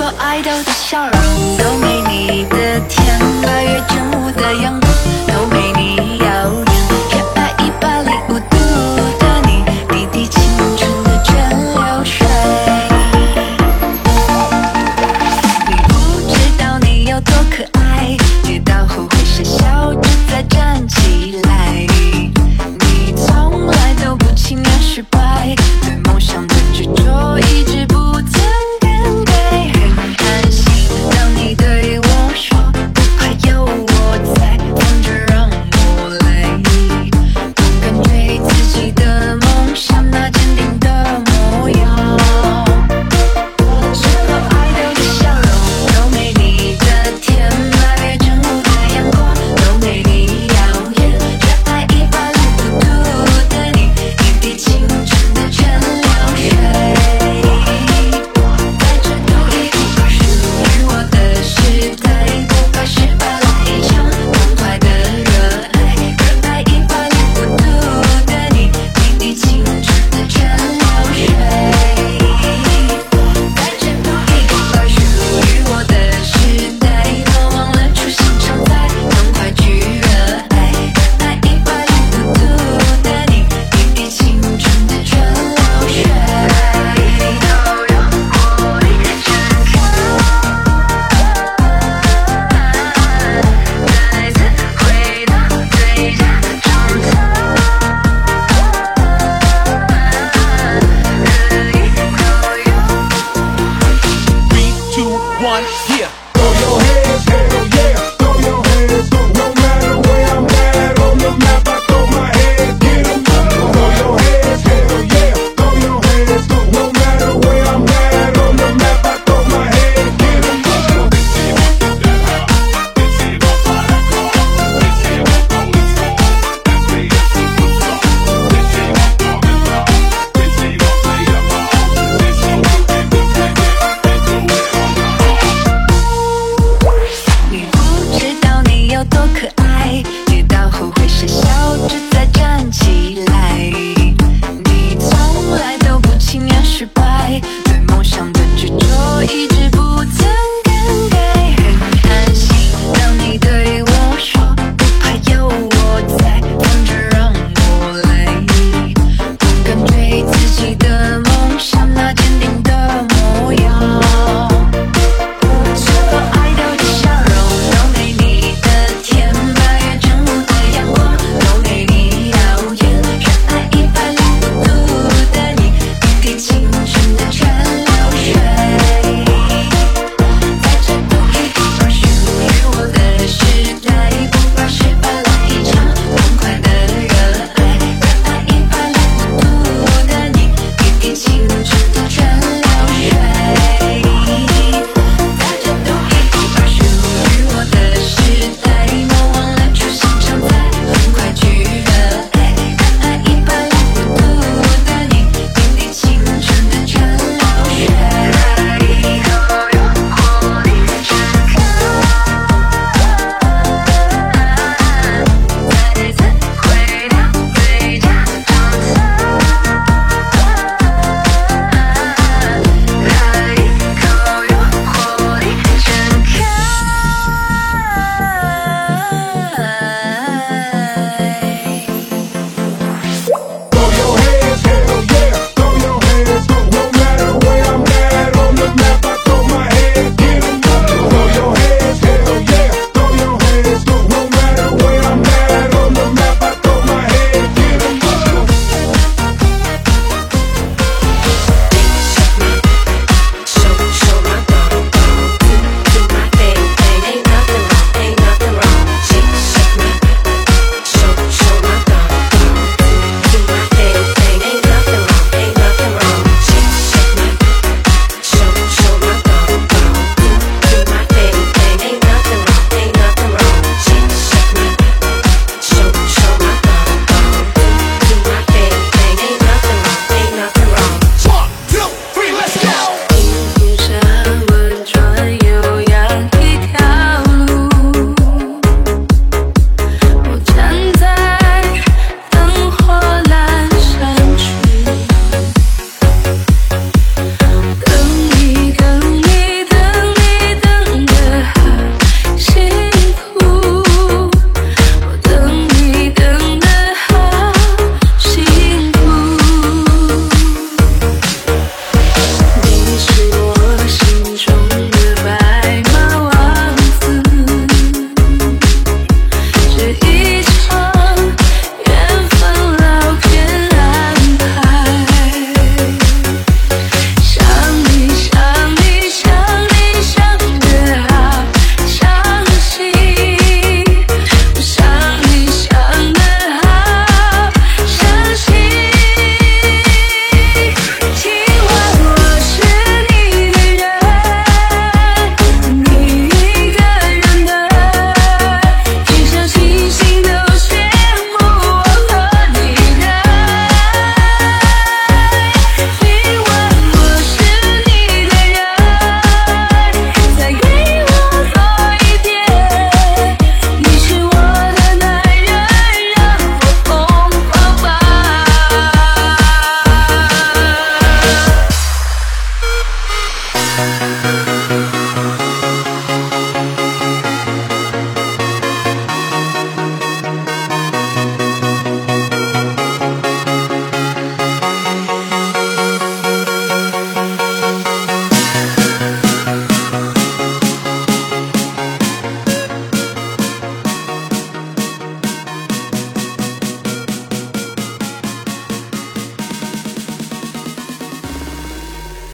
super idol 的笑容都没你的甜八月正午的阳光。